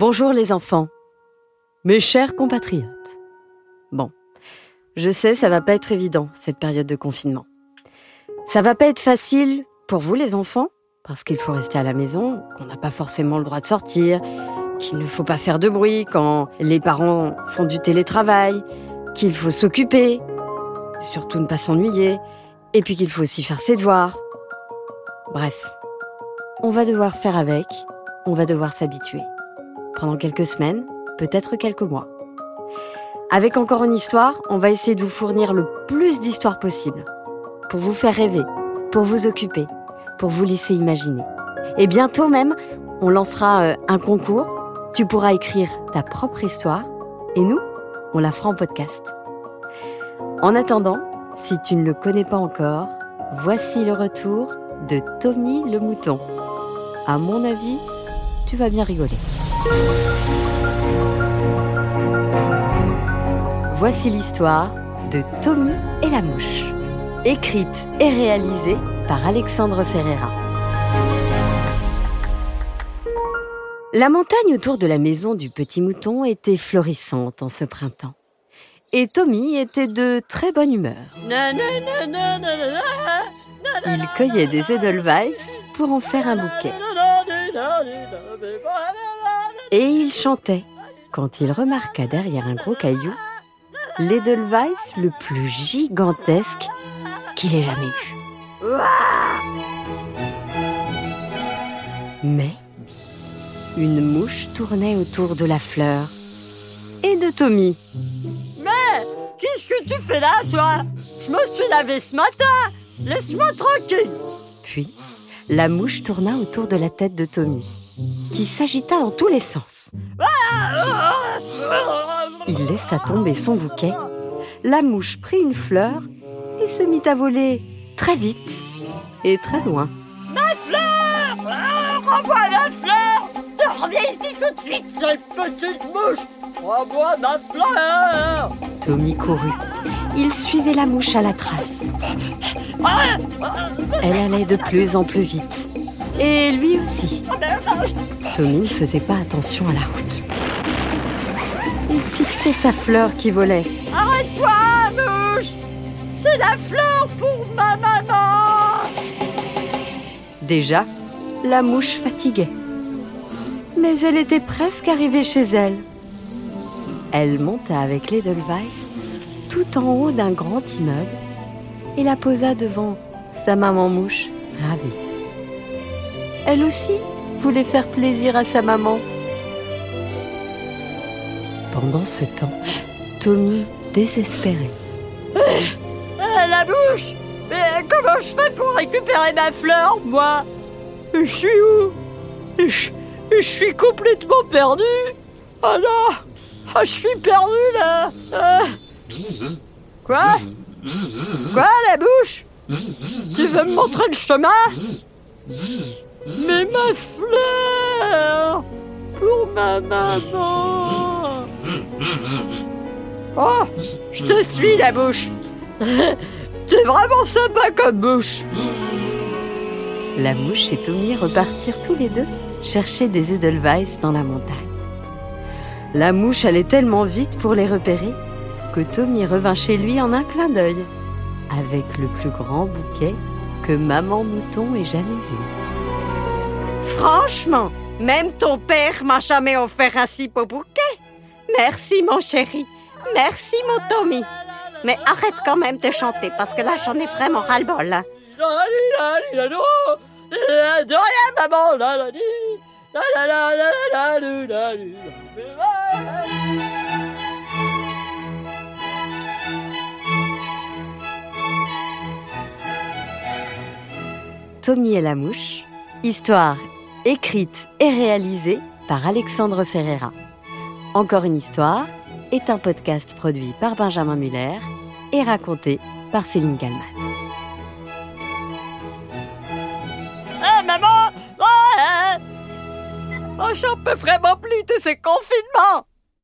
Bonjour les enfants, mes chers compatriotes. Bon, je sais, ça va pas être évident cette période de confinement. Ça va pas être facile pour vous les enfants, parce qu'il faut rester à la maison, qu'on n'a pas forcément le droit de sortir, qu'il ne faut pas faire de bruit quand les parents font du télétravail, qu'il faut s'occuper, surtout ne pas s'ennuyer, et puis qu'il faut aussi faire ses devoirs. Bref, on va devoir faire avec, on va devoir s'habituer pendant quelques semaines, peut-être quelques mois. Avec encore une histoire, on va essayer de vous fournir le plus d'histoires possible, pour vous faire rêver, pour vous occuper, pour vous laisser imaginer. Et bientôt même, on lancera euh, un concours. Tu pourras écrire ta propre histoire, et nous, on la fera en podcast. En attendant, si tu ne le connais pas encore, voici le retour de Tommy le mouton. À mon avis, tu vas bien rigoler. Voici l'histoire de Tommy et la mouche, écrite et réalisée par Alexandre Ferreira. La montagne autour de la maison du petit mouton était florissante en ce printemps. Et Tommy était de très bonne humeur. Il cueillait des Edelweiss pour en faire un bouquet. Et il chantait quand il remarqua derrière un gros caillou l'Edelweiss le plus gigantesque qu'il ait jamais vu. Mais une mouche tournait autour de la fleur et de Tommy. Mais qu'est-ce que tu fais là, toi? Je me suis lavé ce matin. Laisse-moi tranquille. Puis la mouche tourna autour de la tête de Tommy qui s'agita dans tous les sens. Il laissa tomber son bouquet. La mouche prit une fleur et se mit à voler très vite et très loin. Ma fleur ah, Renvoie ma fleur Reviens ici tout de suite, seule petite mouche Renvoie ma fleur Tommy courut. Il suivait la mouche à la trace. Elle allait de plus en plus vite. Et lui aussi. Tommy ne faisait pas attention à la route. Il fixait sa fleur qui volait. Arrête-toi, mouche C'est la fleur pour ma maman Déjà, la mouche fatiguait. Mais elle était presque arrivée chez elle. Elle monta avec l'Edelweiss tout en haut d'un grand immeuble et la posa devant sa maman mouche. Ravie. Elle aussi voulait faire plaisir à sa maman. Pendant ce temps, Tommy désespérait. Eh, la bouche Mais comment je fais pour récupérer ma fleur, moi? Je suis où? Je, je suis complètement perdu. Ah là! Ah, je suis perdu, là. Ah. Quoi? Quoi, la bouche Tu veux me montrer le chemin? Mais ma fleur! Pour ma maman! Oh Je te suis, la bouche! T'es vraiment sympa comme bouche! La mouche et Tommy repartirent tous les deux chercher des Edelweiss dans la montagne. La mouche allait tellement vite pour les repérer que Tommy revint chez lui en un clin d'œil, avec le plus grand bouquet que maman mouton ait jamais vu. Franchement, même ton père m'a jamais offert un si beau bouquet. Merci, mon chéri. Merci, mon Tommy. Mais arrête quand même de chanter parce que là, j'en ai vraiment ras-le-bol. hein. De rien, maman Tommy et la mouche, histoire écrite et réalisée par Alexandre Ferreira. Encore une histoire est un podcast produit par Benjamin Muller et raconté par Céline Kallmann. Eh, maman Ouais Oh, j'en peux vraiment plus de ce confinement